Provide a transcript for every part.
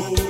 vou.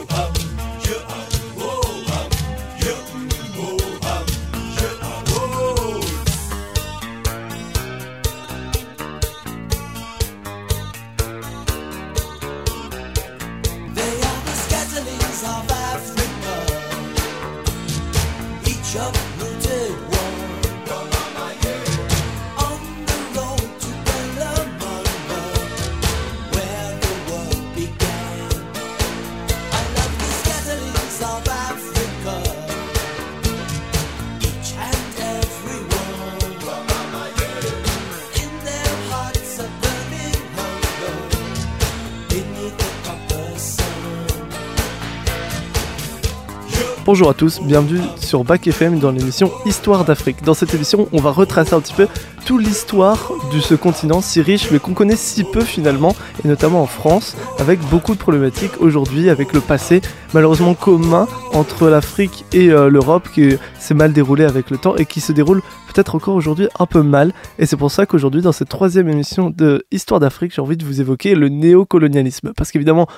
Bonjour à tous, bienvenue sur Bac FM dans l'émission Histoire d'Afrique. Dans cette émission, on va retracer un petit peu toute l'histoire de ce continent si riche mais qu'on connaît si peu finalement, et notamment en France, avec beaucoup de problématiques aujourd'hui avec le passé malheureusement commun entre l'Afrique et euh, l'Europe qui s'est mal déroulé avec le temps et qui se déroule peut-être encore aujourd'hui un peu mal. Et c'est pour ça qu'aujourd'hui, dans cette troisième émission de Histoire d'Afrique, j'ai envie de vous évoquer le néocolonialisme. Parce qu'évidemment,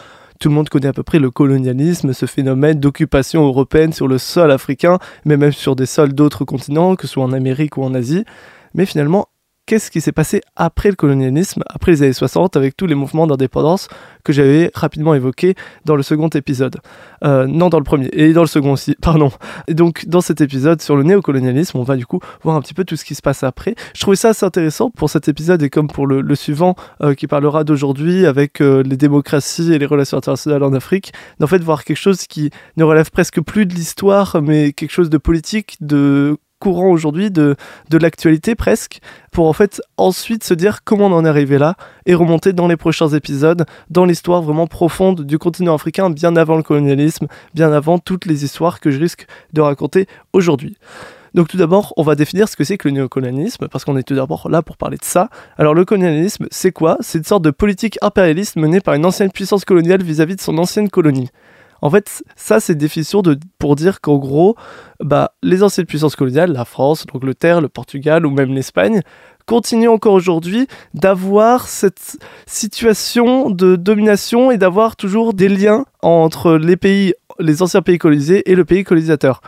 tout le monde connaît à peu près le colonialisme, ce phénomène d'occupation européenne sur le sol africain, mais même sur des sols d'autres continents, que ce soit en Amérique ou en Asie. Mais finalement, qu'est-ce qui s'est passé après le colonialisme, après les années 60, avec tous les mouvements d'indépendance que j'avais rapidement évoqués dans le second épisode. Euh, non, dans le premier, et dans le second aussi, pardon. Et donc, dans cet épisode sur le néocolonialisme, on va du coup voir un petit peu tout ce qui se passe après. Je trouvais ça assez intéressant pour cet épisode et comme pour le, suivant euh, qui parlera d'aujourd'hui avec euh, les démocraties et les relations internationales en Afrique, d'en fait voir quelque chose qui ne relève presque plus de l'histoire, mais quelque chose de politique, de courant aujourd'hui de, de l'actualité presque, pour en fait ensuite se dire comment on en est arrivé là et remonter dans les prochains épisodes dans l'histoire vraiment profonde du continent africain bien avant le colonialisme, bien avant toutes les histoires que je risque de raconter aujourd'hui. Donc tout d'abord, on va définir ce que c'est que le néocolonialisme, parce qu'on est tout d'abord là pour parler de ça. Alors le colonialisme, c'est quoi? C'est une sorte de politique impérialiste menée par une ancienne puissance coloniale vis-à-vis -vis de son ancienne colonie. En fait, ça, c'est une définition pour dire qu'en gros, bah, les anciennes puissances coloniales, la France, l'Angleterre, le Portugal ou même l'Espagne, continuent encore aujourd'hui d'avoir cette situation de domination et d'avoir toujours des liens entre les anciens pays colonisés et le pays colonisateur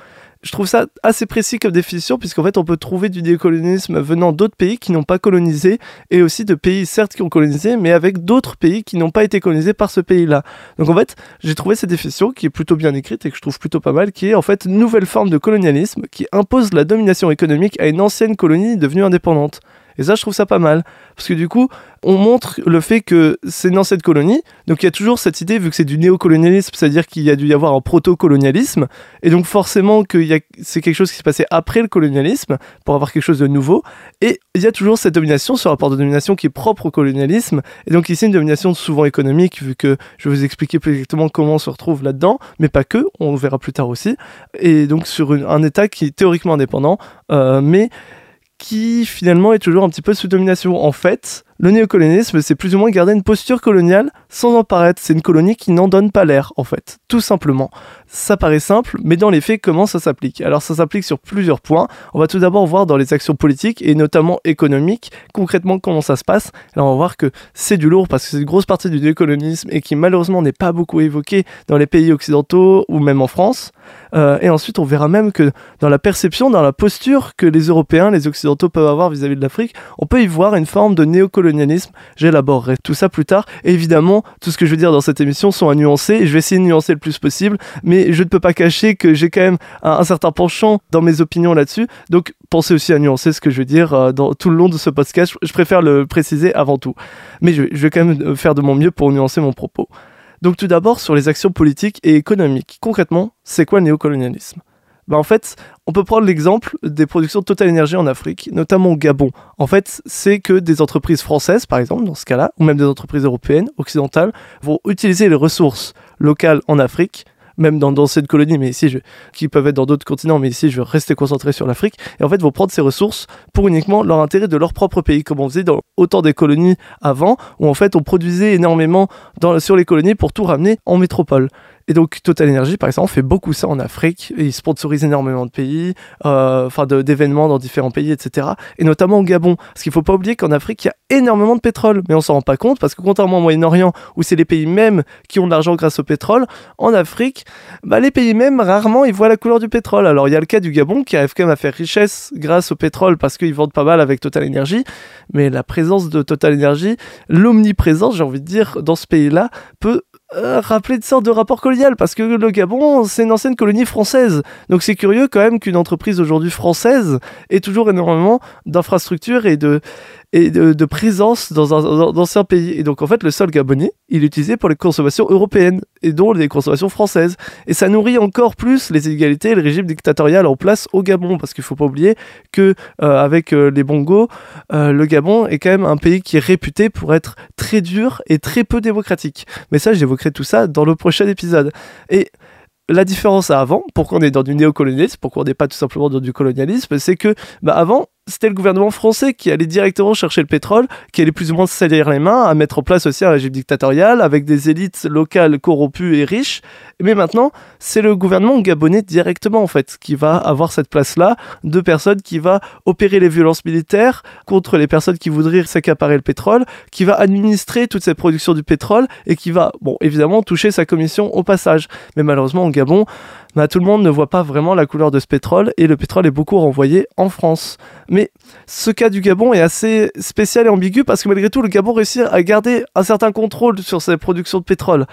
je trouve ça assez précis comme définition, puisqu'en fait, on peut trouver du décolonialisme venant d'autres pays qui n'ont pas colonisé, et aussi de pays, certes, qui ont colonisé, mais avec d'autres pays qui n'ont pas été colonisés par ce pays-là. Donc en fait, j'ai trouvé cette définition qui est plutôt bien écrite et que je trouve plutôt pas mal, qui est en fait nouvelle forme de colonialisme qui impose la domination économique à une ancienne colonie devenue indépendante. Et ça, je trouve ça pas mal. Parce que du coup, on montre le fait que c'est une ancienne colonie. Donc il y a toujours cette idée, vu que c'est du néocolonialisme, c'est-à-dire qu'il y a dû y avoir un proto-colonialisme. Et donc forcément que c'est quelque chose qui s'est passé après le colonialisme, pour avoir quelque chose de nouveau. Et il y a toujours cette domination, ce rapport de domination qui est propre au colonialisme. Et donc ici, une domination souvent économique, vu que je vais vous expliquer plus exactement comment on se retrouve là-dedans, mais pas que, on le verra plus tard aussi. Et donc sur un État qui est théoriquement indépendant, euh, mais qui finalement est toujours un petit peu sous domination. En fait, le néocolonialisme, c'est plus ou moins garder une posture coloniale sans en paraître. C'est une colonie qui n'en donne pas l'air, en fait, tout simplement. Ça paraît simple, mais dans les faits, comment ça s'applique? Alors ça s'applique sur plusieurs points. On va tout d'abord voir dans les actions politiques et notamment économiques, concrètement comment ça se passe. Là, on va voir que c'est du lourd parce que c'est une grosse partie du néocolonialisme et qui malheureusement n'est pas beaucoup évoqué dans les pays occidentaux ou même en France. Euh, et ensuite, on verra même que dans la perception, dans la posture que les Européens, les Occidentaux peuvent avoir vis-à-vis de l'Afrique, on peut y voir une forme de néocolonialisme. J'élaborerai tout ça plus tard. Évidemment, tout ce que je veux dire dans cette émission sont à nuancer. Et je vais essayer de nuancer le plus possible. Mais je ne peux pas cacher que j'ai quand même un, certain penchant dans mes opinions là-dessus. Donc, pensez aussi à nuancer ce que je veux dire euh, tout le long de ce podcast. Je, préfère le préciser avant tout. Mais je, vais quand même faire de mon mieux pour nuancer mon propos. Donc tout d'abord sur les actions politiques et économiques. Concrètement, c'est quoi le néocolonialisme? Bah en fait, on peut prendre l'exemple des productions de Total Energy en Afrique, notamment au Gabon. En fait, c'est que des entreprises françaises, par exemple, dans ce cas-là, ou même des entreprises européennes, occidentales, vont utiliser les ressources locales en Afrique même dans d'anciennes colonies, mais ici, je, qui peuvent être dans d'autres continents, mais ici, je vais rester concentré sur l'Afrique. Et en fait, vont prendre ces ressources pour uniquement leur intérêt de leur propre pays, comme on faisait dans autant des colonies avant, où en fait, on produisait énormément sur les colonies pour tout ramener en métropole. Et donc Total Energy, par exemple, fait beaucoup ça en Afrique. Ils sponsorisent énormément de pays, euh, enfin d'événements dans différents pays, etc. Et notamment au Gabon. Parce qu'il faut pas oublier qu'en Afrique, il y a énormément de pétrole. Mais on s'en rend pas compte parce que contrairement au Moyen-Orient, où c'est les pays mêmes qui ont de l'argent grâce au pétrole, en Afrique, bah, les pays mêmes, rarement, ils voient la couleur du pétrole. Alors il y a le cas du Gabon qui arrive quand même à faire richesse grâce au pétrole parce qu'ils vendent pas mal avec Total Energy. Mais la présence de Total Energy, l'omniprésence, j'ai envie de dire, dans ce pays-là, peut euh, rappeler de sorte de rapport colonial parce que le Gabon c'est une ancienne colonie française. Donc c'est curieux quand même qu'une entreprise aujourd'hui française ait toujours énormément d'infrastructures et de et de, présence dans un ancien pays. Et donc en fait, le sol gabonais, il est utilisé pour les consommations européennes et dont les consommations françaises. Et ça nourrit encore plus les inégalités et le régime dictatorial en place au Gabon, parce qu'il faut pas oublier que euh, avec euh, les Bongos, euh, le Gabon est quand même un pays qui est réputé pour être très dur et très peu démocratique. Mais ça, j'évoquerai tout ça dans le prochain épisode. Et la différence à avant, pourquoi on est dans du néocolonialisme, pourquoi on n'est pas tout simplement dans du colonialisme, c'est que bah avant, c'était le gouvernement français qui allait directement chercher le pétrole, qui allait plus ou moins se salir les mains, à mettre en place aussi un régime dictatorial avec des élites locales corrompues et riches. Mais maintenant, c'est le gouvernement gabonais directement en fait qui va avoir cette place-là de personnes qui va opérer les violences militaires contre les personnes qui voudraient s'accaparer le pétrole, qui va administrer toute cette production du pétrole et qui va, bon, évidemment, toucher sa commission au passage. Mais malheureusement, au Gabon, tout le monde ne voit pas vraiment la couleur de ce pétrole et le pétrole est beaucoup renvoyé en France. Mais ce cas du Gabon est assez spécial et ambigu parce que malgré tout, le Gabon réussit à garder un certain contrôle sur sa production de pétrole.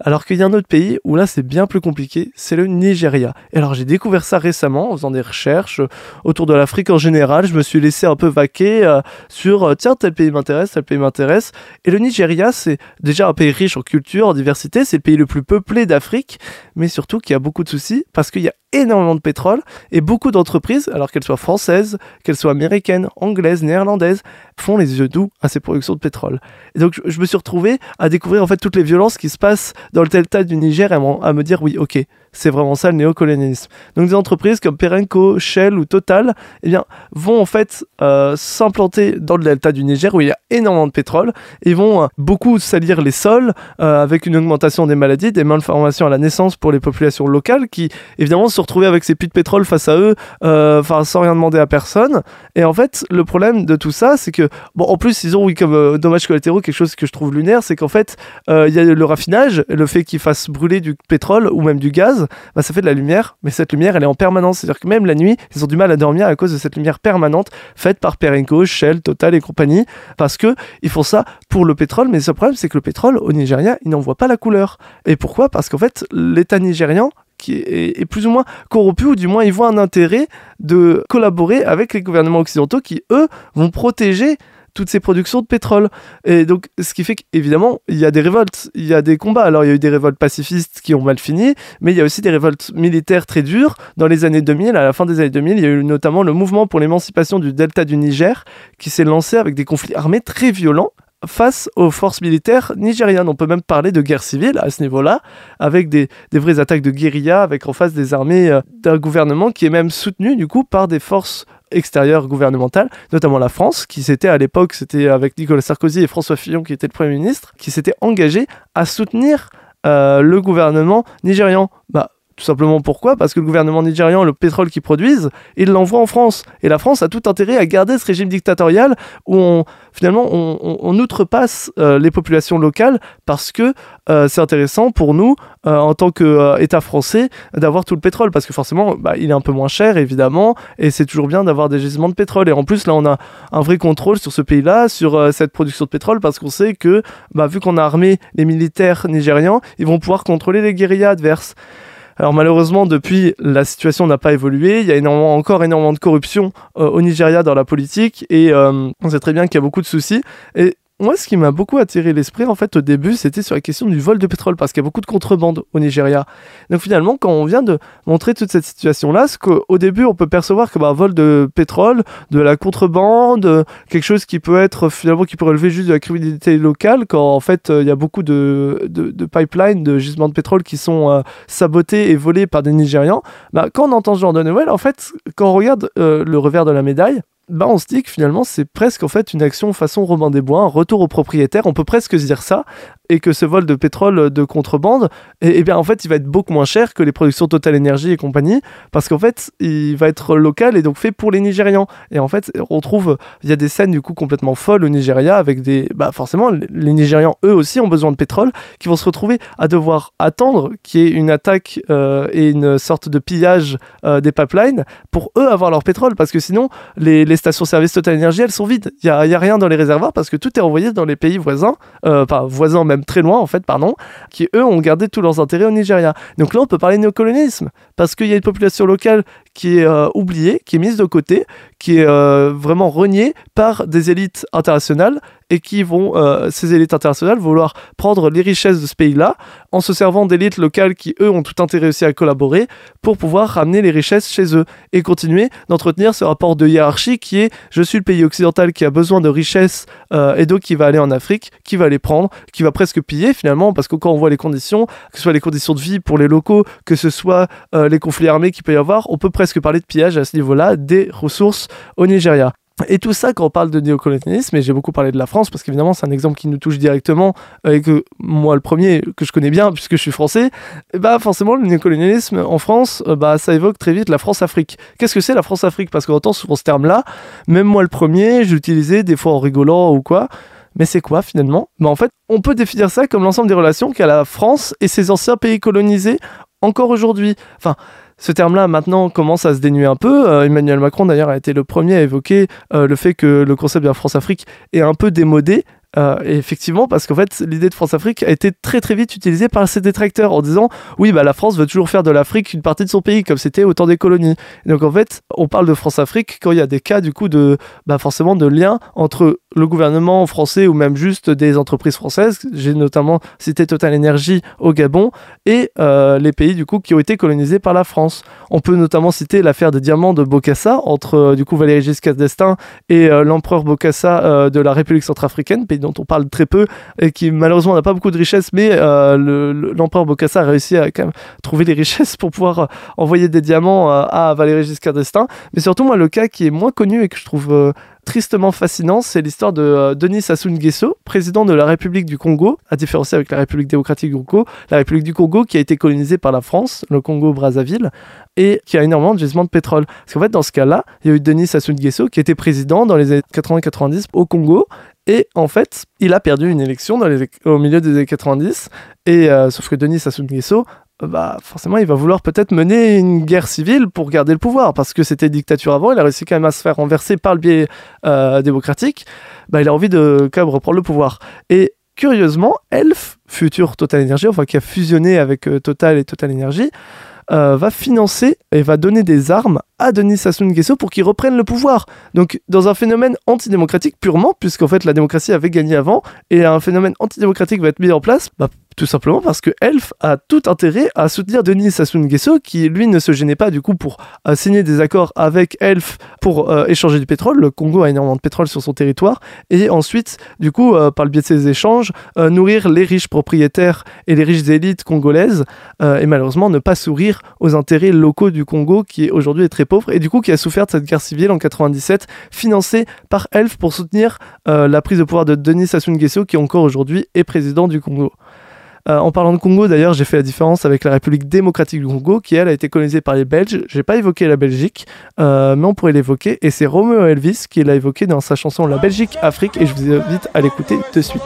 Alors qu'il y a un autre pays où là c'est bien plus compliqué, c'est le Nigeria. Et alors j'ai découvert ça récemment en faisant des recherches euh, autour de l'Afrique en général. Je me suis laissé un peu vaquer euh, sur euh, tiens tel pays m'intéresse, tel pays m'intéresse. Et le Nigeria c'est déjà un pays riche en culture, en diversité. C'est le pays le plus peuplé d'Afrique, mais surtout qui a beaucoup de soucis parce qu'il y a énormément de pétrole et beaucoup d'entreprises, alors qu'elles soient françaises, qu'elles soient américaines, anglaises, néerlandaises, font les yeux doux à ces productions de pétrole. Et donc je me suis retrouvé à découvrir en fait toutes les violences qui se passent dans le delta du Niger et à me dire oui, ok, c'est vraiment ça le néocolonialisme. Donc des entreprises comme Perenco, Shell ou Total eh bien, vont en fait euh, s'implanter dans le delta du Niger où il y a énormément de pétrole et vont euh, beaucoup salir les sols euh, avec une augmentation des maladies, des malformations à la naissance pour les populations locales qui évidemment se retrouvaient avec ces puits de pétrole face à eux, enfin sans rien demander à personne. Et en fait, le problème de tout ça, c'est que bon, en plus ils ont oui comme dommage collatéraux quelque chose que je trouve lunaire, c'est qu'en fait il y a le raffinage, le fait qu'ils fassent brûler du pétrole ou même du gaz bah, ça fait de la lumière, mais cette lumière, elle est en permanence. C'est-à-dire que même la nuit, ils ont du mal à dormir à cause de cette lumière permanente faite par Perenco, Shell, Total et compagnie, parce que ils font ça pour le pétrole. Mais ce problème, c'est que le pétrole au Nigeria, il n'en voit pas la couleur. Et pourquoi? Parce qu'en fait, l'État nigérian qui est, plus ou moins corrompu, ou du moins ils voient un intérêt de collaborer avec les gouvernements occidentaux qui, eux, vont protéger toutes ces productions de pétrole. Et donc, ce qui fait qu'évidemment, il y a des révoltes, il y a des combats. Alors, il y a eu des révoltes pacifistes qui ont mal fini, mais il y a aussi des révoltes militaires très dures. Dans les années 2000, à la fin des années 2000, il y a eu notamment le mouvement pour l'émancipation du delta du Niger qui s'est lancé avec des conflits armés très violents face aux forces militaires nigérianes. On peut même parler de guerre civile à ce niveau-là, avec des, des, vraies attaques de guérilla, avec en face des armées euh, d'un gouvernement qui est même soutenu du coup par des forces extérieures gouvernementales, notamment la France, qui s'était à l'époque, c'était avec Nicolas Sarkozy et François Fillon qui était le Premier ministre, qui s'était engagé à soutenir euh, le gouvernement nigérian. Bah, tout simplement pourquoi? Parce que le gouvernement nigérian, le pétrole qu'ils produisent, il l'envoie en France. Et la France a tout intérêt à garder ce régime dictatorial où on, finalement on, outrepasse euh, les populations locales parce que euh, c'est intéressant pour nous, euh, en tant qu'État français, d'avoir tout le pétrole. Parce que forcément, bah, il est un peu moins cher, évidemment, et c'est toujours bien d'avoir des gisements de pétrole. Et en plus, là, on a un vrai contrôle sur ce pays-là, sur cette production de pétrole, parce qu'on sait que, bah, vu qu'on a armé les militaires nigérians, ils vont pouvoir contrôler les guérillas adverses. Alors malheureusement, depuis, la situation n'a pas évolué. Il y a énormément, encore énormément de corruption euh, au Nigeria dans la politique et euh, on sait très bien qu'il y a beaucoup de soucis. Et moi, ce qui m'a beaucoup attiré l'esprit, en fait, au début, c'était sur la question du vol de pétrole, parce qu'il y a beaucoup de contrebande au Nigeria. Donc finalement, quand on vient de montrer toute cette situation-là, ce qu'au début, on peut percevoir comme un vol de pétrole, de la contrebande, quelque chose qui peut être finalement qui peut relever juste de la criminalité locale, quand en fait, euh, il y a beaucoup de, pipelines, de gisements de pétrole qui sont euh, sabotés et volés par des Nigérians. Bah, quand on entend ce genre de nouvelles, en fait, quand on regarde euh, le revers de la médaille, bah on se dit que finalement c'est presque en fait une action façon Robin des Bois, un retour au propriétaire, on peut presque se dire ça. Et que ce vol de pétrole de contrebande, et, eh bien en fait, il va être beaucoup moins cher que les productions Total Energy et compagnie, parce qu'en fait, il va être local et donc fait pour les Nigérians. Et en fait, on trouve, il y a des scènes du coup complètement folles au Nigeria avec des, bah forcément, les Nigérians eux aussi ont besoin de pétrole, qui vont se retrouver à devoir attendre qu'il y ait une attaque euh, et une sorte de pillage euh, des pipelines pour eux avoir leur pétrole, parce que sinon, les, stations-service Total Energy, elles sont vides. Il n'y a, y a, rien dans les réservoirs parce que tout est envoyé dans les pays voisins, euh, enfin voisins même très loin en fait, pardon, qui eux ont gardé tous leurs intérêts au Nigeria. Donc là, on peut parler néocolonialisme parce qu'il y a une population locale qui est euh, oubliée, qui est mise de côté, qui est euh, vraiment reniée par des élites internationales et qui vont, euh, ces élites internationales, vouloir prendre les richesses de ce pays-là en se servant d'élites locales qui, eux, ont tout intérêt aussi à collaborer pour pouvoir ramener les richesses chez eux et continuer d'entretenir ce rapport de hiérarchie qui est je suis le pays occidental qui a besoin de richesses euh, et donc qui va aller en Afrique, qui va les prendre, qui va presque piller finalement parce que quand on voit les conditions, que ce soit les conditions de vie pour les locaux, que ce soit les conflits armés qu'il peut y avoir, on peut presque parler de pillage à ce niveau-là des ressources au Nigeria. Et tout ça, quand on parle de néocolonialisme, et j'ai beaucoup parlé de la France, parce qu'évidemment, c'est un exemple qui nous touche directement, euh, et que moi, le premier, que je connais bien, puisque je suis français, bah forcément, le néocolonialisme en France, euh, bah, ça évoque très vite la France-Afrique. Qu'est-ce que c'est la France-Afrique? Parce qu'on entend souvent ce terme-là, même moi, le premier, j'utilisais des fois en rigolant ou quoi. Mais c'est quoi finalement? Bah, En fait, on peut définir ça comme l'ensemble des relations qu'a la France et ses anciens pays colonisés encore aujourd'hui. Enfin, ce terme-là maintenant commence à se dénuer un peu. Euh, Emmanuel Macron d'ailleurs a été le premier à évoquer euh, le fait que le concept de la France-Afrique est un peu démodé euh, effectivement, parce qu'en fait, l'idée de France-Afrique a été très très vite utilisée par ses détracteurs en disant oui, bah la France veut toujours faire de l'Afrique une partie de son pays, comme c'était au temps des colonies. donc en fait, on parle de France-Afrique quand il y a des cas du coup de bah, forcément de lien entre le gouvernement français ou même juste des entreprises françaises. J'ai notamment cité Total Energy au Gabon et euh, les pays du coup qui ont été colonisés par la France. On peut notamment citer l'affaire des diamants de Bokassa entre euh, du coup Valéry Giscard d'Estaing et l'empereur Bokassa de la République centrafricaine, pays dont on parle très peu et qui malheureusement n'a pas beaucoup de richesses, mais euh, l'empereur Bokassa a réussi à quand même trouver les richesses pour pouvoir euh, envoyer des diamants euh, à Valéry Giscard d'Estaing. Mais surtout, moi, le cas qui est moins connu et que je trouve tristement fascinant, c'est l'histoire de Denis Sassou Nguesso, président de la République du Congo, à différencier avec la République démocratique du Congo, la République du Congo qui a été colonisée par la France, le Congo-Brazzaville, et qui a énormément de gisements de pétrole. Parce qu'en fait, dans ce cas-là, il y a eu Denis Sassou Nguesso qui était président dans les années 80-90 au Congo, et en fait, il a perdu une élection au milieu des années 90. Et euh, sauf que Denis Sassou Nguesso, bah forcément, il va vouloir peut-être mener une guerre civile pour garder le pouvoir, parce que c'était dictature avant. Il a réussi quand même à se faire renverser par le biais euh, démocratique. Bah, il a envie de quand même reprendre le pouvoir. Et curieusement, Elf, futur Total Energy, enfin qui a fusionné avec euh, Total et Total Energy, va financer et va donner des armes à Denis Sassou Nguesso pour qu'il reprenne le pouvoir. Donc dans un phénomène antidémocratique purement, puisqu'en fait la démocratie avait gagné avant, et un phénomène antidémocratique va être mis en place, bah, tout simplement parce que Elf a tout intérêt à soutenir Denis Sassou Nguesso, qui lui ne se gênait pas du coup pour euh, signer des accords avec Elf pour euh, échanger du pétrole. Le Congo a énormément de pétrole sur son territoire, et ensuite, du coup, euh, par le biais de ces échanges, nourrir les riches propriétaires et les riches élites congolaises, et malheureusement ne pas sourire aux intérêts locaux du Congo, qui aujourd'hui est très pauvre, et du coup qui a souffert de cette guerre civile en 97, financée par Elf pour soutenir la prise de pouvoir de Denis Sassou Nguesso, qui encore aujourd'hui est président du Congo. Euh, en parlant de Congo, d'ailleurs, j'ai fait la différence avec la République démocratique du Congo, qui elle a été colonisée par les Belges. J'ai pas évoqué la Belgique, euh, mais on pourrait l'évoquer. Et c'est Romeo Elvis qui l'a évoqué dans sa chanson La Belgique Afrique, et je vous invite à l'écouter de suite.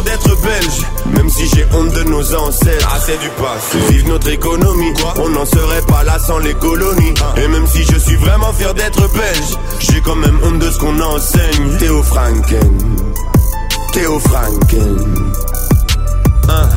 Fier d'être belge, même si j'ai honte de nos ancêtres. Ah, c'est du passé. Vive notre économie, on n'en serait pas là sans les colonies. Et même si je suis vraiment fier d'être belge, j'ai quand même honte de ce qu'on enseigne. Théo Franken, Théo Franken. Hein.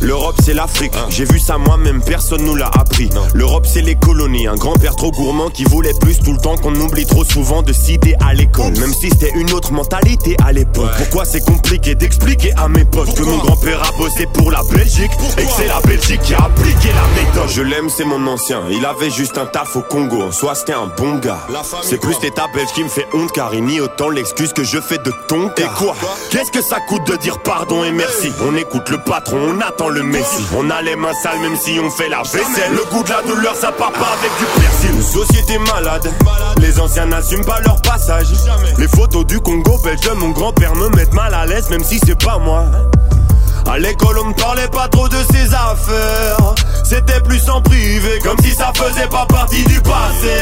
L'Europe c'est l'Afrique, j'ai vu ça moi-même, personne nous l'a appris. L'Europe c'est les colonies, un grand-père trop gourmand qui voulait plus tout le temps qu'on oublie trop souvent de citer à l'école. Même si c'était une autre mentalité à l'époque. Pourquoi c'est compliqué d'expliquer à mes potes que mon grand-père a bossé pour la Belgique et que c'est la Belgique qui a appliqué la méthode? Je l'aime, c'est mon ancien, il avait juste un taf au Congo. Soit c'était un bon gars. C'est plus l'état belge qui me fait honte car il nie autant l'excuse que je fais de ton Et quoi? Qu'est-ce que ça coûte de dire pardon et merci? On écoute le patron, on attend le. On a les mains sales même si on fait la vaisselle. Le goût de la douleur, ça part pas avec du persil. Une société malade. Les anciens n'assument pas leur passage. Les photos du Congo belge, mon grand-père me mettent mal à l'aise même si c'est pas moi. À l'école, on ne parlait pas trop de ses affaires. C'était plus en privé, comme si ça faisait pas partie du passé.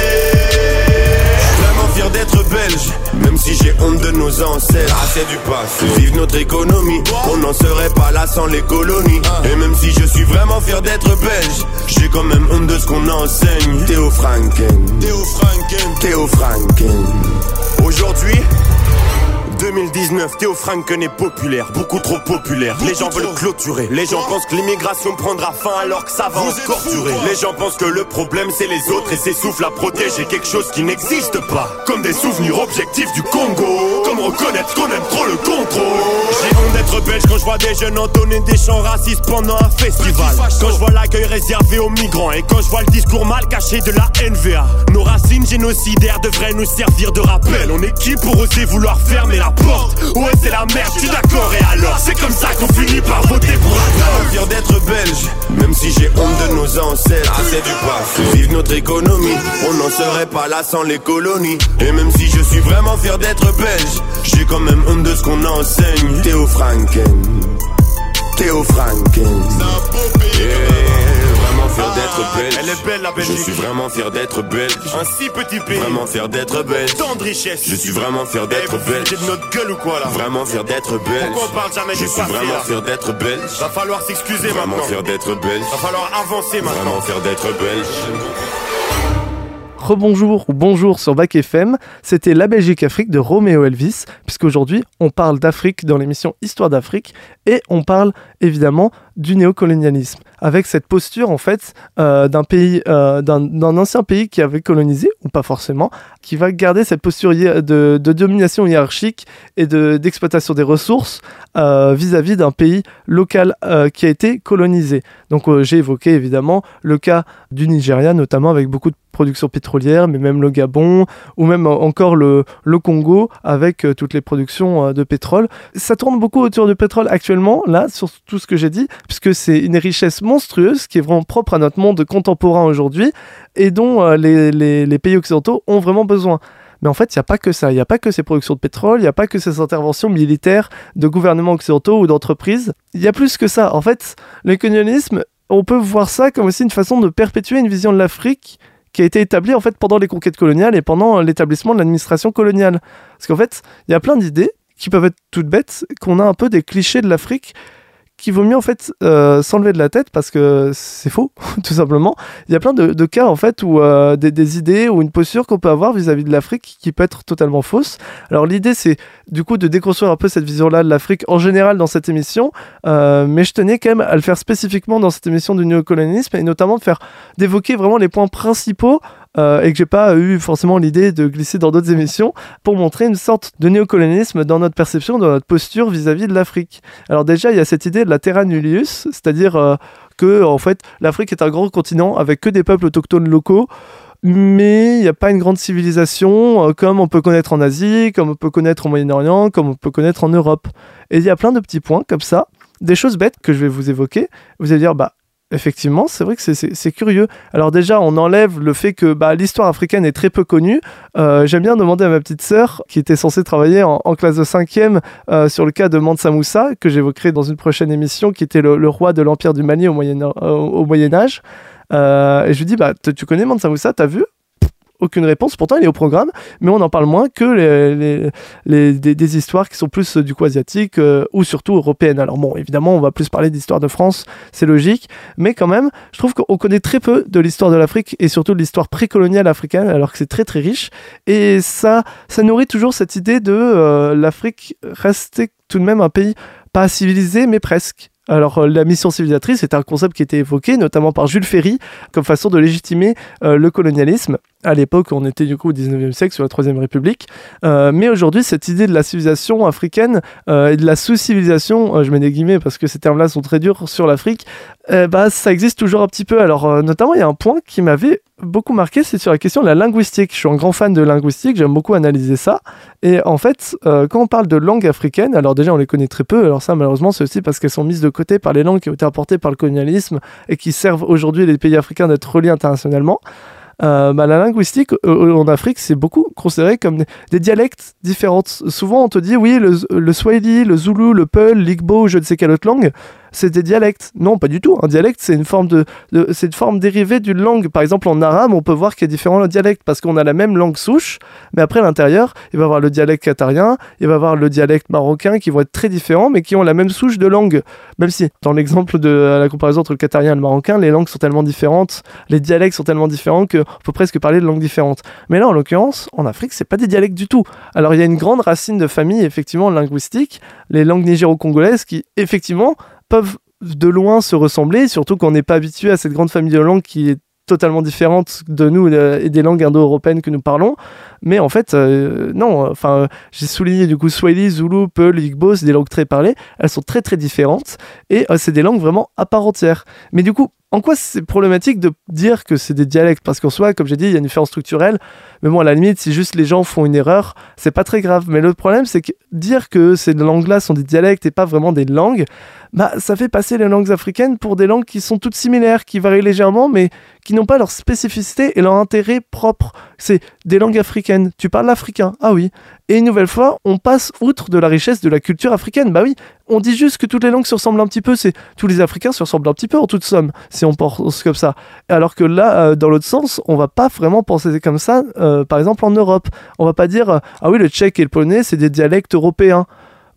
Je suis vraiment fier d'être belge, même si j'ai honte de nos ancêtres. Ah, c'est du passé. Vive notre économie, on n'en serait pas là sans les colonies. Et même si je suis vraiment fier d'être belge, j'ai quand même honte de ce qu'on enseigne. Théo Franken, Théo Franken, Théo Franken. Aujourd'hui, 2019, Théo Franken est populaire, beaucoup trop populaire. Les gens veulent clôturer. Les gens pensent que l'immigration prendra fin alors que ça va encore durer. Les gens pensent que le problème c'est les autres et s'essoufflent à protéger quelque chose qui n'existe pas. Comme des souvenirs objectifs du Congo. Comme reconnaître qu'on aime trop le contrôle. J'ai honte d'être belge quand je vois des jeunes entonner des chants racistes pendant un festival. Quand je vois l'accueil réservé aux migrants et quand je vois le discours mal caché de la NVA. Nos racines génocidaires devraient nous servir de rappel. On est qui pour oser vouloir fermer la porte? Ouais c'est la merde, tu d'accord. Et alors C'est comme ça qu'on finit par voter pour la fier d'être belge, même si j'ai honte de nos ancêtres. Ah c'est du passé, vive notre économie. On n'en serait pas là sans les colonies. Et même si je suis vraiment fier d'être belge J'ai quand même honte de ce qu'on enseigne. Théo Franken. Théo Franken fier d'être belge. Elle est belle la Je Belgique. suis vraiment fier d'être belge. Un si petit pays. Vraiment fier d'être belge. Tant de richesse. Je suis vraiment fier Eh, d'être vous belge. foutez de notre gueule ou quoi là Vraiment fier d'être belge. Pourquoi on parle jamais Je suis vraiment fier d'être belge. Va falloir s'excuser Vraiment maintenant. fier d'être belge. Va falloir avancer maintenant. Vraiment fier d'être belge. Rebonjour ou bonjour sur Bac FM, c'était La Belgique Afrique de Roméo Elvis, puisqu'aujourd'hui on parle d'Afrique dans l'émission Histoire d'Afrique et on parle évidemment du néocolonialisme, avec cette posture en fait euh, d'un pays, euh, d'un ancien pays qui avait colonisé, ou pas forcément, qui va garder cette posture de, domination hiérarchique et de- d'exploitation des ressources euh, vis-à-vis d'un pays local euh, qui a été colonisé. Donc euh, j'ai évoqué évidemment le cas du Nigeria, notamment avec beaucoup de production pétrolière, mais même le Gabon, ou même euh, encore le, Congo, avec euh, toutes les productions euh, de pétrole. Ça tourne beaucoup autour du pétrole actuellement, là, sur tout ce que j'ai dit, puisque c'est une richesse monstrueuse qui est vraiment propre à notre monde contemporain aujourd'hui, et dont les, les- les pays occidentaux ont vraiment besoin. Mais en fait, il n'y a pas que ça. Il n'y a pas que ces productions de pétrole, il n'y a pas que ces interventions militaires de gouvernements occidentaux ou d'entreprises. Il y a plus que ça. En fait, le colonialisme, on peut voir ça comme aussi une façon de perpétuer une vision de l'Afrique qui a été établie en fait pendant les conquêtes coloniales et pendant l'établissement de l'administration coloniale. Parce qu'en fait, il y a plein d'idées qui peuvent être toutes bêtes, qu'on a un peu des clichés de l'Afrique qu'il vaut mieux en fait euh, s'enlever de la tête parce que c'est faux, tout simplement. Il y a plein de, cas en fait où euh, des, des idées ou une posture qu'on peut avoir vis-à-vis de l'Afrique qui peut être totalement fausse. Alors l'idée c'est du coup de déconstruire un peu cette vision-là de l'Afrique en général dans cette émission, euh, mais je tenais quand même à le faire spécifiquement dans cette émission du néocolonialisme et notamment de faire d'évoquer vraiment les points principaux euh, et que j'ai pas eu forcément l'idée de glisser dans d'autres émissions pour montrer une sorte de néocolonialisme dans notre perception, dans notre posture vis-à-vis de l'Afrique. Alors déjà, il y a cette idée de la terra nullius, c'est-à-dire euh, que en fait, l'Afrique est un grand continent avec que des peuples autochtones locaux. Mais il n'y a pas une grande civilisation euh, comme on peut connaître en Asie, comme on peut connaître au Moyen-Orient, comme on peut connaître en Europe. Et il y a plein de petits points comme ça, des choses bêtes que je vais vous évoquer. Vous allez dire, bah, Effectivement, c'est vrai que c'est- curieux. Alors déjà, on enlève le fait que bah, l'histoire africaine est très peu connue. Euh, J'aime bien demander à ma petite sœur, qui était censée travailler en, classe de 5e euh, sur le cas de Mansa Moussa, que j'évoquerai dans une prochaine émission, qui était le, roi de l'Empire du Mali au Moyen, euh, Âge. Et je lui dis, bah, tu connais Mansa Moussa, t'as vu? Aucune réponse, pourtant il est au programme, mais on en parle moins que les, des histoires qui sont plus euh, du coup asiatiques euh, ou surtout européennes. Alors bon, évidemment, on va plus parler d'histoire de France, c'est logique, mais quand même, je trouve qu'on connaît très peu de l'histoire de l'Afrique et surtout de l'histoire précoloniale africaine, alors que c'est très très riche. Et ça, ça nourrit toujours cette idée de euh, l'Afrique rester tout de même un pays pas civilisé, mais presque. Alors euh, la mission civilisatrice est un concept qui était évoqué notamment par Jules Ferry comme façon de légitimer euh, le colonialisme. À l'époque, on était du coup au 19e siècle sur la Troisième République. Euh, mais aujourd'hui, cette idée de la civilisation africaine et de la sous-civilisation, je mets des guillemets parce que ces termes-là sont très durs sur l'Afrique, bah, ça existe toujours un petit peu. Alors notamment, il y a un point qui m'avait beaucoup marqué, c'est sur la question de la linguistique. Je suis un grand fan de linguistique, j'aime beaucoup analyser ça. Et en fait, euh, quand on parle de langues africaines, alors déjà on les connaît très peu, alors ça malheureusement c'est aussi parce qu'elles sont mises de côté par les langues qui ont été apportées par le colonialisme et qui servent aujourd'hui les pays africains d'être reliés internationalement. Euh, bah, la linguistique euh, en Afrique, c'est beaucoup considéré comme des, dialectes différentes. Souvent, on te dit oui, le, le Swahili, le Zulu, le Peul, l'Igbo, je ne sais quelle autre langue, c'est des dialectes. Non, pas du tout. Un dialecte, c'est une forme de, c'est une forme dérivée d'une langue. Par exemple, en arabe, on peut voir qu'il y a différents dialectes parce qu'on a la même langue souche, mais après à l'intérieur, il va y avoir le dialecte qatarien, il va y avoir le dialecte marocain qui vont être très différents, mais qui ont la même souche de langue. Même si, dans l'exemple de la comparaison entre le qatarien et le marocain, les langues sont tellement différentes, les dialectes sont tellement différents qu'on peut presque parler de langues différentes. Mais là, en l'occurrence, en Afrique, c'est pas des dialectes du tout. Alors, il y a une grande racine de famille, effectivement, linguistique, les langues nigéro-congolaises qui, effectivement, peuvent de loin se ressembler, surtout qu'on n'est pas habitué à cette grande famille de langues qui est totalement différente de nous euh, et des langues indo-européennes que nous parlons. Mais en fait, euh, non, enfin, j'ai souligné du coup Swahili, Zulu, Peul, Igbo, c'est des langues très parlées, elles sont très très différentes et euh, c'est des langues vraiment à part entière. Mais du coup, en quoi c'est problématique de dire que c'est des dialectes? Parce qu'en soi, comme j'ai dit, il y a une différence structurelle. Mais bon, à la limite, si juste les gens font une erreur, c'est pas très grave. Mais le problème, c'est que dire que ces langues-là sont des dialectes et pas vraiment des langues, bah, ça fait passer les langues africaines pour des langues qui sont toutes similaires, qui varient légèrement, mais qui n'ont pas leur spécificité et leur intérêt propre. C'est des langues africaines. Tu parles l'africain, ah oui. Et une nouvelle fois, on passe outre de la richesse de la culture africaine. Bah oui, on dit juste que toutes les langues se ressemblent un petit peu. Tous les Africains se ressemblent un petit peu en toute somme, si on pense comme ça. Alors que là, euh, dans l'autre sens, on va pas vraiment penser comme ça. euh, par exemple, en Europe, on va pas dire euh, ah oui, le tchèque et le polonais, c'est des dialectes européens.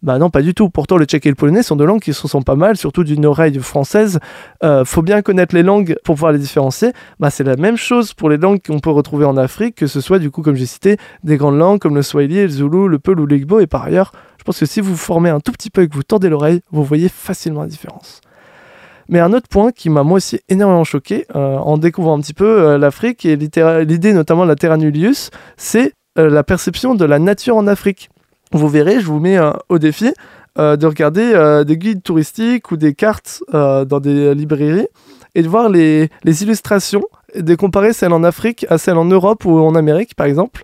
Bah non, pas du tout. Pourtant, le tchèque et le polonais sont deux langues qui se ressemblent pas mal, surtout d'une oreille française. Euh, faut bien connaître les langues pour pouvoir les différencier. Bah, c'est la même chose pour les langues qu'on peut retrouver en Afrique, que ce soit, du coup, comme j'ai cité, des grandes langues comme le Swahili, le Zulu, le Peul ou l'Igbo. Et par ailleurs, je pense que si vous formez un tout petit peu et que vous tendez l'oreille, vous voyez facilement la différence. Mais un autre point qui m'a moi aussi énormément choqué euh, en découvrant un petit peu euh, l'Afrique et l'idée notamment de la Terra Nullius, c'est la perception de la nature en Afrique. Vous verrez, je vous mets euh, au défi euh, de regarder euh, des guides touristiques ou des cartes dans des librairies et de voir les, illustrations et de comparer celles en Afrique à celles en Europe ou en Amérique par exemple.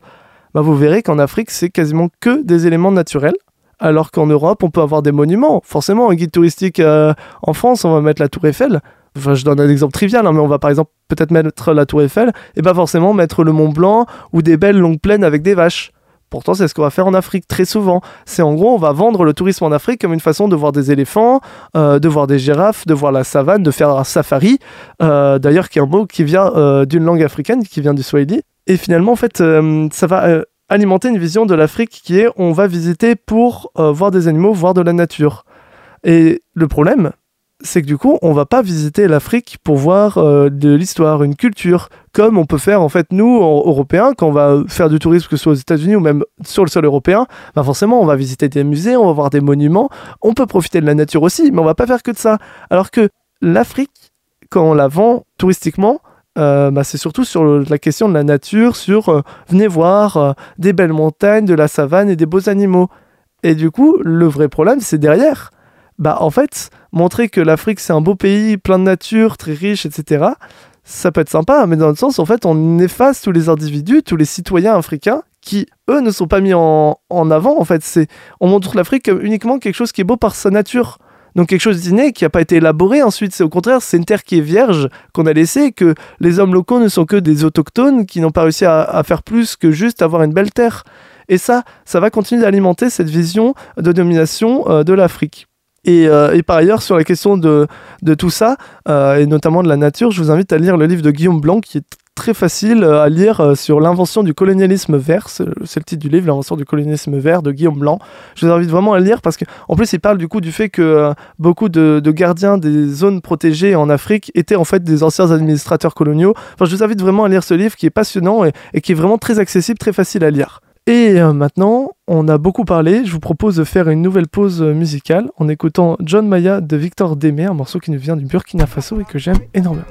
Bah, vous verrez qu'en Afrique, c'est quasiment que des éléments naturels. Alors qu'en Europe, on peut avoir des monuments. Forcément, un guide touristique en France, on va mettre la Tour Eiffel. Enfin, je donne un exemple trivial, hein, mais on va par exemple peut-être mettre la Tour Eiffel et pas forcément mettre le Mont Blanc ou des belles longues plaines avec des vaches. Pourtant, c'est ce qu'on va faire en Afrique très souvent. C'est en gros, on va vendre le tourisme en Afrique comme une façon de voir des éléphants, euh, de voir des girafes, de voir la savane, de faire un safari. Euh, D'ailleurs, qui est un mot qui vient euh, d'une langue africaine, qui vient du Swahili. Et finalement, en fait, ça va alimenter une vision de l'Afrique qui est on va visiter pour voir des animaux, voir de la nature. Et le problème, c'est que du coup, on va pas visiter l'Afrique pour voir euh, de l'histoire, une culture, comme on peut faire en fait nous, en- Européens, quand on va faire du tourisme, que ce soit aux États-Unis ou même sur le sol européen, bah forcément, on va visiter des musées, on va voir des monuments, on peut profiter de la nature aussi, mais on va pas faire que de ça. Alors que l'Afrique, quand on la vend touristiquement, euh, bah, c'est surtout sur la question de la nature, sur euh, venez voir des belles montagnes, de la savane et des beaux animaux. Et du coup, le vrai problème, c'est derrière. Bah, en fait, montrer que l'Afrique, c'est un beau pays, plein de nature, très riche, etc., ça peut être sympa, mais dans le sens, en fait, on efface tous les individus, tous les citoyens africains qui, eux, ne sont pas mis en, avant. En fait, on montre l'Afrique comme uniquement quelque chose qui est beau par sa nature. Donc quelque chose d'inné qui n'a pas été élaboré ensuite. C'est au contraire, c'est une terre qui est vierge qu'on a laissée, que les hommes locaux ne sont que des autochtones qui n'ont pas réussi à, à faire plus que juste avoir une belle terre. Et ça, ça va continuer d'alimenter cette vision de domination euh, de l'Afrique. Et, euh, et par ailleurs, sur la question de, tout ça, euh, et notamment de la nature, je vous invite à lire le livre de Guillaume Blanc, qui est très facile euh, à lire sur l'invention du colonialisme vert. C'est le titre du livre, l'invention du colonialisme vert de Guillaume Blanc. Je vous invite vraiment à le lire parce qu'en plus, il parle du coup du fait que beaucoup de, gardiens des zones protégées en Afrique étaient en fait des anciens administrateurs coloniaux. Enfin, je vous invite vraiment à lire ce livre qui est passionnant et qui est vraiment très accessible, très facile à lire. Et euh, maintenant, on a beaucoup parlé. Je vous propose de faire une nouvelle pause euh, musicale en écoutant John Maya de Victor Démé, un morceau qui nous vient du Burkina Faso et que j'aime énormément.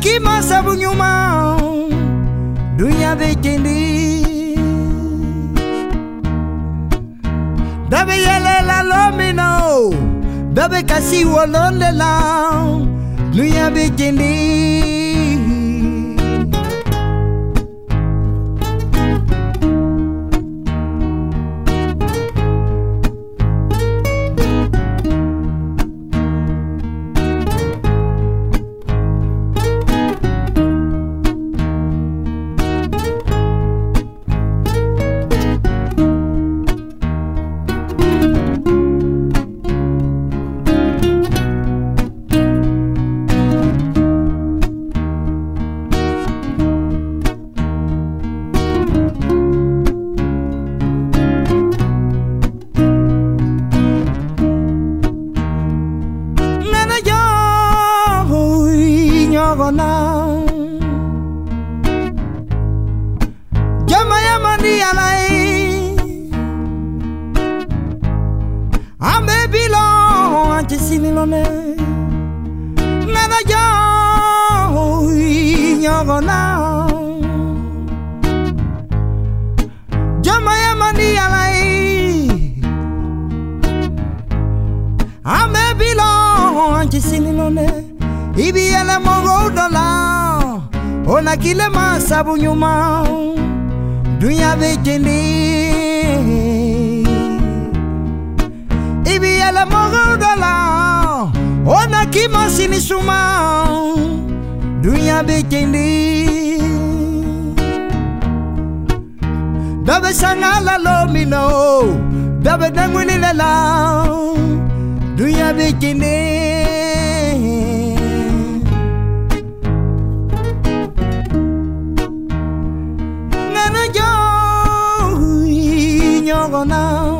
Ona ki masabu nyuma Dunya bejendi Dabe yele la lomino Dabe kasi wolonde la Dunya bejendi nyogona Jama yama ni alai Ame bilon anti sinilone Ibi ele mongo dola Ona kile masabu nyuma. Dunya bejendi Ibi ele mongo dola Ona kima sini suma Dünya bitindi Dabe sana la lo mino Dabe dangwini la la Dünya bitindi Ngana jo Nyogona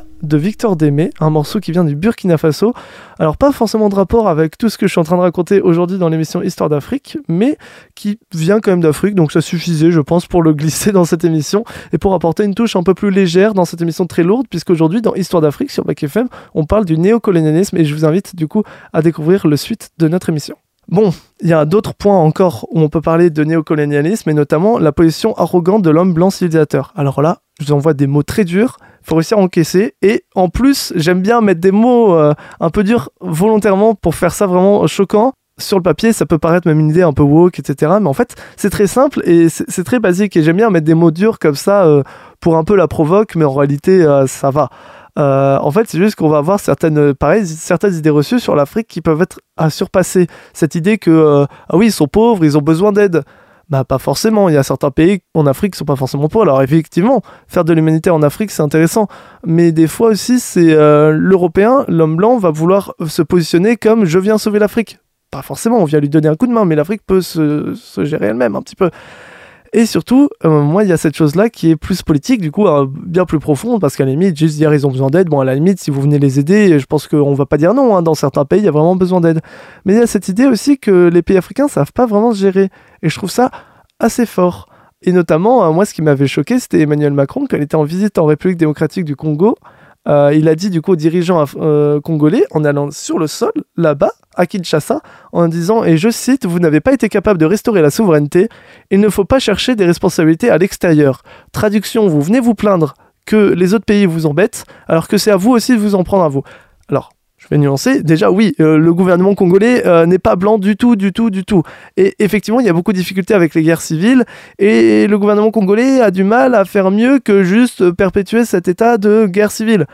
de Victor Démé, un morceau qui vient du Burkina Faso. Alors pas forcément de rapport avec tout ce que je suis en train de raconter aujourd'hui dans l'émission Histoire d'Afrique, mais qui vient quand même d'Afrique, donc ça suffisait je pense pour le glisser dans cette émission et pour apporter une touche un peu plus légère dans cette émission très lourde, puisqu'aujourd'hui dans Histoire d'Afrique sur Bac FM, on parle du néocolonialisme et je vous invite du coup à découvrir le suite de notre émission. Bon, il y a d'autres points encore où on peut parler de néocolonialisme et notamment la position arrogante de l'homme blanc civilisateur. Alors là, je vous envoie des mots très durs, faut réussir à encaisser et en plus, j'aime bien mettre des mots euh, un peu durs volontairement pour faire ça vraiment choquant. Sur le papier, ça peut paraître même une idée un peu woke, etc. Mais en fait, c'est très simple et c'est très basique. Et j'aime bien mettre des mots durs comme ça euh, pour un peu la provoque, mais en réalité, euh, ça va. En fait, c'est juste qu'on va avoir certaines, pareil, certaines idées reçues sur l'Afrique qui peuvent être à surpasser. Cette idée que, ah oui, ils sont pauvres, ils ont besoin d'aide. Bah, pas forcément. Il y a certains pays en Afrique qui sont pas forcément pauvres. Alors, effectivement, faire de l'humanitaire en Afrique, c'est intéressant. Mais des fois aussi, c'est euh, l'Européen, l'homme blanc, va vouloir se positionner comme je viens sauver l'Afrique. Pas forcément, on vient lui donner un coup de main, mais l'Afrique peut se gérer elle-même un petit peu. Et surtout, euh, moi, il y a cette chose-là qui est plus politique, du coup, euh, bien plus profonde, parce qu'à la limite, juste dire ils ont besoin d'aide, bon, à la limite, si vous venez les aider, je pense qu'on va pas dire non, hein, dans certains pays, il y a vraiment besoin d'aide. Mais il y a cette idée aussi que les pays africains savent pas vraiment se gérer. Et je trouve ça assez fort. Et notamment, euh, moi, ce qui m'avait choqué, c'était Emmanuel Macron, quand il était en visite en République démocratique du Congo. Il a dit du coup aux dirigeants congolais, en allant sur le sol, là-bas, à Kinshasa, en disant, et je cite, Vous n'avez pas été capable de restaurer la souveraineté, il ne faut pas chercher des responsabilités à l'extérieur. Traduction, vous venez vous plaindre que les autres pays vous embêtent, alors que c'est à vous aussi de vous en prendre à vous. Alors, je vais nuancer. Déjà, oui, euh, le gouvernement congolais euh, n'est pas blanc du tout, du tout, du tout. Et effectivement, il y a beaucoup de difficultés avec les guerres civiles. Et le gouvernement congolais a du mal à faire mieux que juste perpétuer cet état de guerre civile.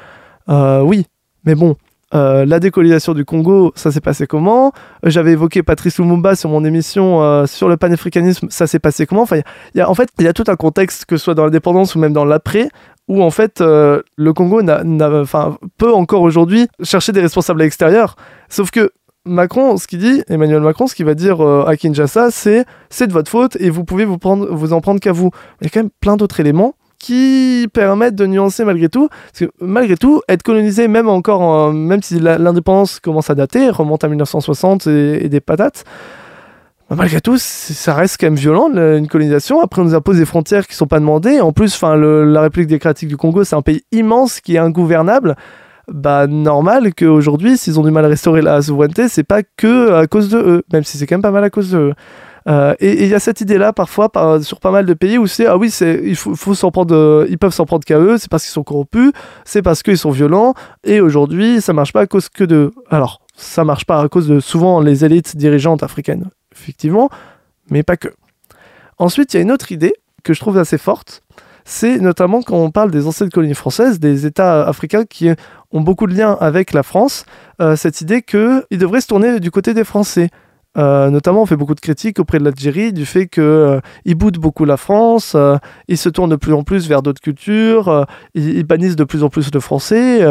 Euh, oui, mais bon. La décolonisation du Congo, ça s'est passé comment? J'avais évoqué Patrice Lumumba sur mon émission sur le panafricanisme, ça s'est passé comment? Enfin, En fait, il y a tout un contexte, que ce soit dans l'indépendance ou même dans l'après, où en fait euh, le Congo n'a, peut encore aujourd'hui chercher des responsables à l'extérieur. Sauf que Macron, ce qu'il dit, Emmanuel Macron, ce qu'il va dire euh, à Kinshasa, c'est c'est de votre faute et vous pouvez vous, vous en prendre qu'à vous. Il y a quand même plein d'autres éléments qui permettent de nuancer malgré tout. Parce que malgré tout, être colonisé, même encore, même si l'indépendance commence à dater, remonte à 1960 et des patates, malgré tout, ça reste quand même violent, une colonisation. Après, on nous impose des frontières qui sont pas demandées. En plus, enfin, la République démocratique du Congo, c'est un pays immense qui est ingouvernable. Bah, normal qu'aujourd'hui, s'ils ont du mal à restaurer la souveraineté, c'est pas que à cause de eux, même si c'est quand même pas mal à cause de eux. Euh, et il y a cette idée-là parfois sur pas mal de pays où c'est ah oui il faut, s'en prendre euh, ils peuvent s'en prendre qu'à eux c'est parce qu'ils sont corrompus c'est parce qu'ils sont violents et aujourd'hui ça marche pas à cause que de alors ça marche pas à cause de souvent les élites dirigeantes africaines effectivement, mais pas que. Ensuite, il y a une autre idée que je trouve assez forte, c'est notamment quand on parle des anciennes colonies françaises, des États africains qui ont beaucoup de liens avec la France, euh, cette idée qu'ils devraient se tourner du côté des Français. Euh, notamment, on fait beaucoup de critiques auprès de l'Algérie du fait qu'ils euh, boudent beaucoup la France, ils se tournent de plus en plus vers d'autres cultures, ils, bannissent de plus en plus le français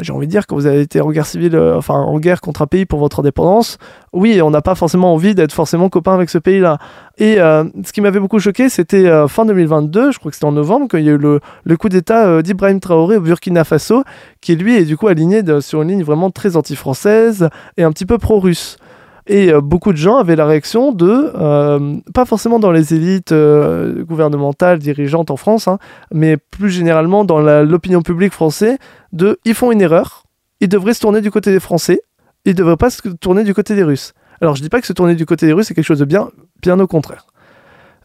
j'ai envie de dire, que vous avez été en guerre civile, euh, enfin en guerre contre un pays pour votre indépendance, oui, on n'a pas forcément envie d'être forcément copain avec ce pays-là. Et euh, ce qui m'avait beaucoup choqué, c'était euh, fin 2022, je crois que c'était en novembre, quand il y a eu le, le coup d'État d'Ibrahim Traoré au Burkina Faso, qui lui est du coup aligné sur une ligne vraiment très anti-française et un petit peu pro-russe. Et euh, beaucoup de gens avaient la réaction de, euh, pas forcément dans les élites euh, gouvernementales, dirigeantes en France, hein, mais plus généralement dans l'opinion publique française, de ils font une erreur, ils devraient se tourner du côté des Français, ils ne devraient pas se tourner du côté des Russes. Alors je dis pas que se tourner du côté des Russes c'est quelque chose de bien, bien au contraire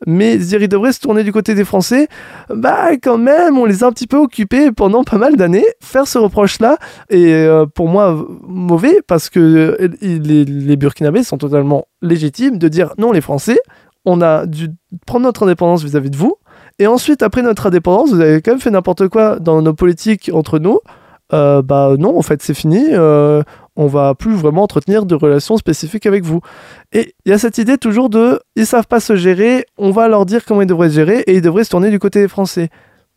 mais dire il devrait se tourner du côté des Français, bah quand même, on les a un petit peu occupés pendant pas mal d'années. Faire ce reproche-là est euh, pour moi mauvais parce que euh, les, les, Burkinabés sont totalement légitimes de dire non, les Français, on a dû prendre notre indépendance vis-à-vis de vous. Et ensuite, après notre indépendance, vous avez quand même fait n'importe quoi dans nos politiques entre nous. Euh, bah non, en fait, c'est fini on va plus vraiment entretenir de relations spécifiques avec vous. Et il y a cette idée toujours de ils savent pas se gérer, on va leur dire comment ils devraient se gérer et ils devraient se tourner du côté des Français.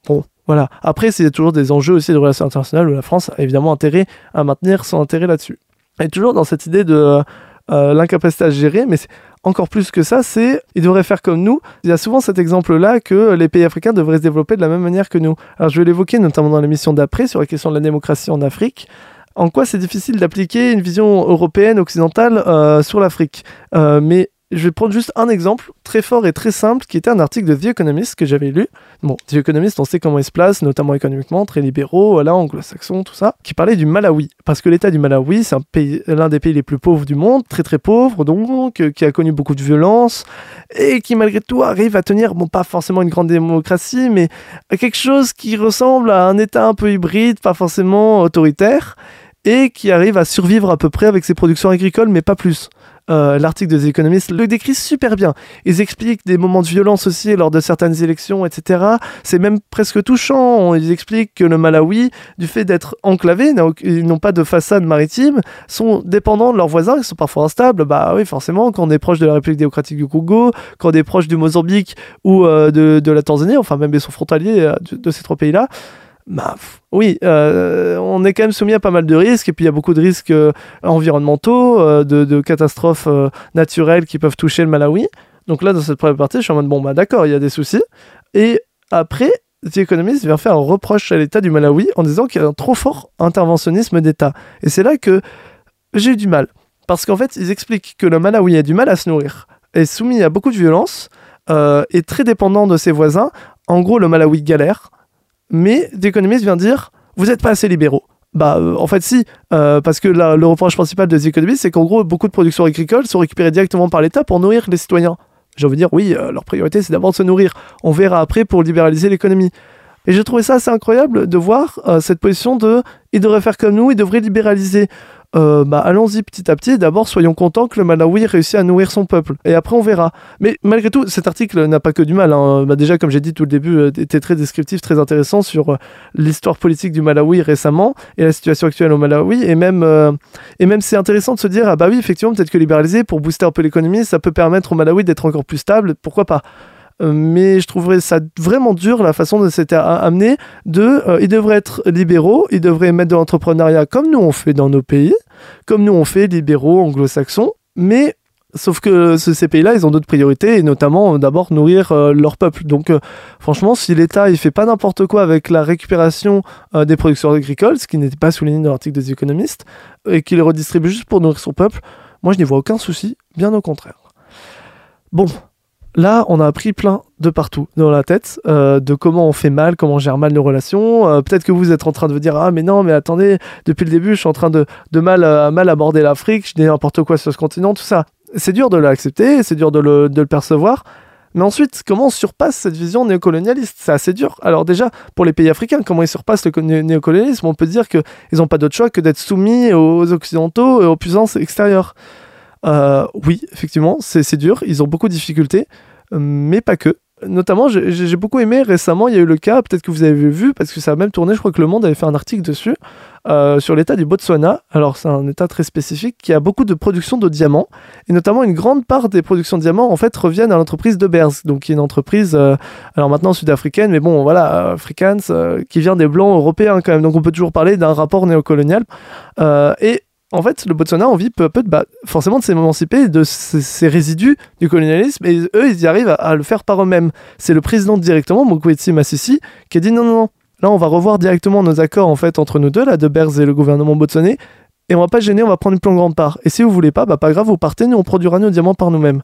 Bon, voilà. Après, c'est toujours des enjeux aussi de relations internationales où la France a évidemment intérêt à maintenir son intérêt là-dessus. Et toujours dans cette idée de euh, l'incapacité à gérer, mais encore plus que ça, c'est ils devraient faire comme nous. Il y a souvent cet exemple-là que les pays africains devraient se développer de la même manière que nous. Alors je vais l'évoquer notamment dans l'émission d'après sur la question de la démocratie en Afrique en quoi c'est difficile d'appliquer une vision européenne, occidentale euh, sur l'Afrique? Euh, mais je vais prendre juste un exemple très fort et très simple qui était un article de The Economist que j'avais lu. Bon, The Economist, on sait comment il se place, notamment économiquement, très libéraux, voilà, anglo-saxons, tout ça, qui parlait du Malawi. Parce que l'État du Malawi, c'est l'un des pays les plus pauvres du monde, très très pauvre, donc, euh, qui a connu beaucoup de violence, et qui malgré tout arrive à tenir, bon, pas forcément une grande démocratie, mais quelque chose qui ressemble à un État un peu hybride, pas forcément autoritaire et qui arrive à survivre à peu près avec ses productions agricoles, mais pas plus. euh, l'article de The Economist le décrit super bien. Ils expliquent des moments de violence aussi lors de certaines élections, etc. C'est même presque touchant. Ils expliquent que le Malawi, du fait d'être enclavé, ils n'ont pas de façade maritime, sont dépendants de leurs voisins, ils sont parfois instables. Bah oui, forcément, quand on est proche de la République démocratique du Congo, quand on est proche du Mozambique ou euh, de, la Tanzanie, enfin même ils sont frontaliers euh, de ces trois pays-là, bah, oui, euh, on est quand même soumis à pas mal de risques, et puis il y a beaucoup de risques euh, environnementaux, euh, de, de, catastrophes naturelles qui peuvent toucher le Malawi. Donc là, dans cette première partie, je suis en mode, bon, bah d'accord, il y a des soucis. Et après, The Economist vient faire un reproche à l'État du Malawi en disant qu'il y a un trop fort interventionnisme d'État. Et c'est là que j'ai eu du mal. Parce qu'en fait, ils expliquent que le Malawi a du mal à se nourrir, est soumis à beaucoup de violence, est très dépendant de ses voisins. En gros, le Malawi galère mais The Economist vient dire vous n'êtes pas assez libéraux. Bah, euh, en fait, si, euh, parce que le reproche principal de The Economist, c'est qu'en gros, beaucoup de productions agricoles sont récupérées directement par l'État pour nourrir les citoyens. J'ai envie de dire, oui, euh, leur priorité, c'est d'abord de se nourrir. On verra après pour libéraliser l'économie. Et j'ai trouvé ça assez incroyable de voir cette position de ils devraient faire comme nous, ils devraient libéraliser. Euh, bah, allons-y petit à petit. D'abord, soyons contents que le Malawi réussit à nourrir son peuple. Et après, on verra. Mais malgré tout, cet article n'a pas que du mal. Hein. Bah, déjà, comme j'ai dit tout le début, euh, était très descriptif, très intéressant sur euh, l'histoire politique du Malawi récemment et la situation actuelle au Malawi. Et même, euh, et même c'est intéressant de se dire, ah bah oui, effectivement, peut-être que libéraliser pour booster un peu l'économie, ça peut permettre au Malawi d'être encore plus stable. Pourquoi pas? Mais je trouverais ça vraiment dur la façon dont c'était amené de euh, ils devraient être libéraux, ils devraient mettre de l'entrepreneuriat comme nous on fait dans nos pays, comme nous on fait libéraux anglo-saxons, mais sauf que ces pays-là, ils ont d'autres priorités et notamment euh, d'abord nourrir euh, leur peuple. Donc euh, franchement, si l'État il fait pas n'importe quoi avec la récupération euh, des productions agricoles, ce qui n'était pas souligné dans l'article des économistes, et qu'il redistribue juste pour nourrir son peuple, moi je n'y vois aucun souci, bien au contraire. Bon, Là, on a appris plein de partout dans la tête euh, de comment on fait mal, comment on gère mal nos relations. Euh, Peut-être que vous êtes en train de vous dire ah mais non mais attendez depuis le début je suis en train de, mal, euh, mal aborder l'Afrique, je dis n'importe quoi sur ce continent, tout ça. C'est dur de l'accepter, c'est dur de le, de le percevoir. Mais ensuite, comment on surpasse cette vision néocolonialiste? C'est assez dur. Alors déjà, pour les pays africains, comment ils surpassent le né néocolonialisme? On peut dire qu'ils n'ont pas d'autre choix que d'être soumis aux Occidentaux et aux puissances extérieures. Euh, oui, effectivement, c'est dur. Ils ont beaucoup de difficultés, mais pas que. Notamment, j'ai beaucoup aimé récemment, il y a eu le cas, peut-être que vous avez vu, parce que ça a même tourné, je crois que Le Monde avait fait un article dessus, euh, sur l'état du Botswana. Alors, c'est un état très spécifique qui a beaucoup de production de diamants, et notamment une grande part des productions de diamants, en fait, reviennent à l'entreprise de Beers, donc qui est une entreprise, euh, alors maintenant sud-africaine, mais bon, voilà, africaine, qui vient des blancs européens quand même, donc on peut toujours parler d'un rapport néocolonial. Et en fait, le Botswana envie peu à peu de, forcément de s'émanciper de ces, résidus du colonialisme et eux, ils y arrivent à, le faire par eux-mêmes. C'est le président directement, Mokwetsi Masisi, qui a dit non, non, non. Là, on va revoir directement nos accords en fait entre nous deux, là, de Beers et le gouvernement botswanais, et on va pas gêner, on va prendre une plus grande part. Et si vous voulez pas, bah pas grave, vous partez, nous on produira nos diamants par nous-mêmes.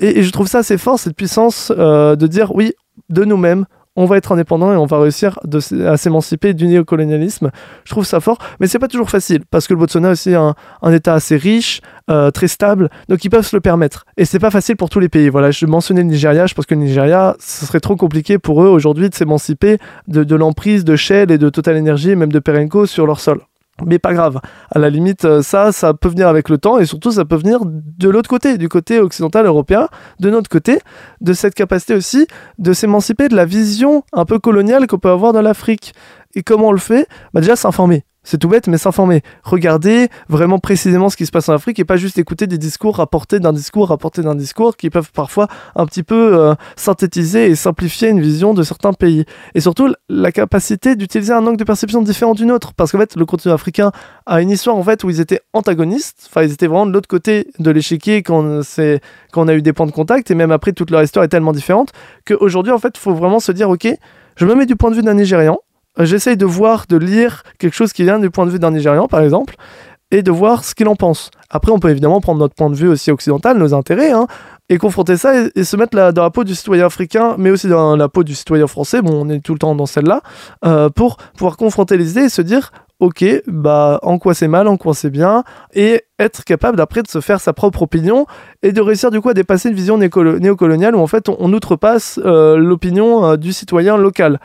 Et, et, je trouve ça assez fort, cette puissance euh, de dire oui, de nous-mêmes, on va être indépendant et on va réussir à s'émanciper du néocolonialisme. Je trouve ça fort, mais c'est pas toujours facile parce que le Botswana aussi un, un État assez riche, euh, très stable, donc ils peuvent se le permettre. Et c'est pas facile pour tous les pays. Voilà, je mentionnais le Nigeria, je pense que le Nigeria, ce serait trop compliqué pour eux aujourd'hui de s'émanciper de, l'emprise de Shell et de Total Energy même de Perenco sur leur sol. Mais pas grave. À la limite, euh, ça, ça peut venir avec le temps et surtout, ça peut venir de l'autre côté, du côté occidental européen, de notre côté, de cette capacité aussi de s'émanciper de la vision un peu coloniale qu'on peut avoir dans l'Afrique. Et comment on le fait? Bah Déjà, s'informer. C'est tout bête, mais s'informer. Regarder vraiment précisément ce qui se passe en Afrique et pas juste écouter des discours rapportés d'un discours, rapportés d'un discours qui peuvent parfois un petit peu euh, synthétiser et simplifier une vision de certains pays. Et surtout, la capacité d'utiliser un angle de perception différent d'une autre. Parce qu'en fait, le continent africain a une histoire en fait où ils étaient antagonistes. Enfin, ils étaient vraiment de l'autre côté de l'échiquier quand, quand on a eu des points de contact. Et même après, toute leur histoire est tellement différente qu'aujourd'hui, en fait, il faut vraiment se dire, ok, je me mets du point de vue d'un Nigérian j'essaye de voir, de lire quelque chose qui vient du point de vue d'un Nigérian, par exemple, et de voir ce qu'il en pense. Après, on peut évidemment prendre notre point de vue aussi occidental, nos intérêts, hein, et confronter ça et, se mettre dans la peau du citoyen africain, mais aussi dans la peau du citoyen français, bon, on est tout le temps dans celle-là, euh, pour pouvoir confronter les idées et se dire, ok, bah, en quoi c'est mal, en quoi c'est bien, et être capable d'après de se faire sa propre opinion et de réussir du coup à dépasser une vision néocoloniale où en fait on, outrepasse euh, l'opinion euh, du citoyen local.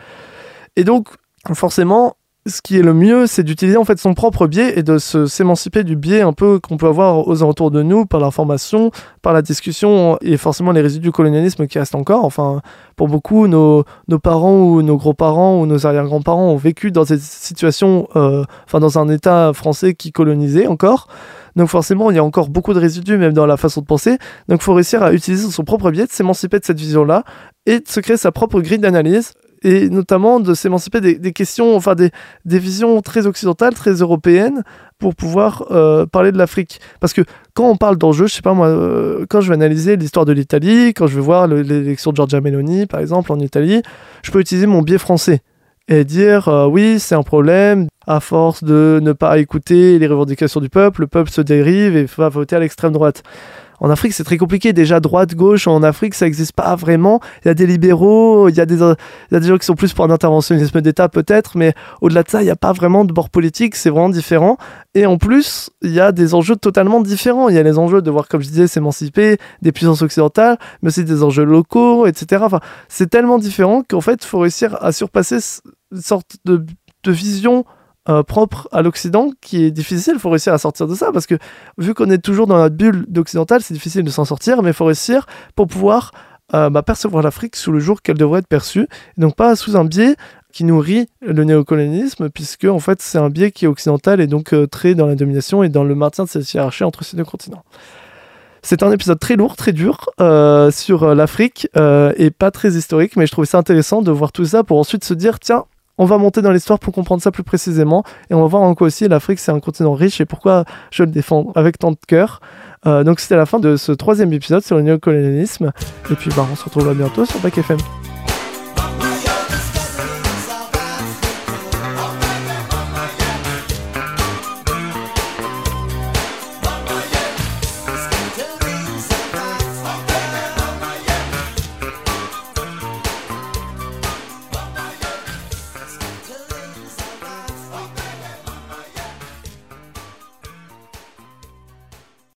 Et donc, forcément, ce qui est le mieux, c'est d'utiliser en fait son propre biais et de se s'émanciper du biais un peu qu'on peut avoir aux alentours de nous par l'information, par la discussion et forcément les résidus du colonialisme qui restent encore. Enfin, pour beaucoup, nos, parents ou nos grands-parents ou nos arrière-grands-parents ont vécu dans cette situation, euh, enfin dans un État français qui colonisait encore. Donc forcément, il y a encore beaucoup de résidus même dans la façon de penser. Donc il faut réussir à utiliser son propre biais, de s'émanciper de cette vision-là et de se créer sa propre grille d'analyse et notamment de s'émanciper des, questions, enfin des, visions très occidentales, très européennes, pour pouvoir euh, parler de l'Afrique. Parce que quand on parle d'enjeux, je sais pas moi, euh, quand je vais analyser l'histoire de l'Italie, quand je vais voir l'élection de Giorgia Meloni, par exemple, en Italie, je peux utiliser mon biais français et dire euh, oui, c'est un problème. À force de ne pas écouter les revendications du peuple, le peuple se dérive et va voter à l'extrême droite. En Afrique, c'est très compliqué. Déjà, droite, gauche, en Afrique, ça n'existe pas vraiment. Il y a des libéraux, il y, a des, gens qui sont plus pour un interventionnisme d'État, peut-être, mais au-delà de ça, il n'y a pas vraiment de bord politique. C'est vraiment différent. Et en plus, il y a des enjeux totalement différents. Il y a les enjeux de voir, comme je disais, s'émanciper des puissances occidentales, mais aussi des enjeux locaux, etc. Enfin, c'est tellement différent qu'en fait, il faut réussir à surpasser une sorte de vision euh, propre à l'Occident qui est difficile. Il faut réussir à sortir de ça parce que vu qu'on est toujours dans notre bulle d'occidental, c'est difficile de s'en sortir, mais il faut réussir pour pouvoir euh, bah, percevoir l'Afrique sous le jour qu'elle devrait être perçue, et donc pas sous un biais qui nourrit le néocolonialisme, puisque en fait c'est un biais qui est occidental et donc euh, très dans la domination et dans le maintien de cette hiérarchie entre ces deux continents. C'est un épisode très lourd, très dur sur l'Afrique et pas très historique, mais je trouvais ça intéressant de voir tout ça pour ensuite se dire tiens, on va monter dans l'histoire pour comprendre ça plus précisément et on va voir en quoi aussi l'Afrique c'est un continent riche et pourquoi je le défends avec tant de cœur. Euh, donc c'était la fin de ce troisième épisode sur le néocolonialisme et puis bah, on se retrouve bientôt sur Bac FM.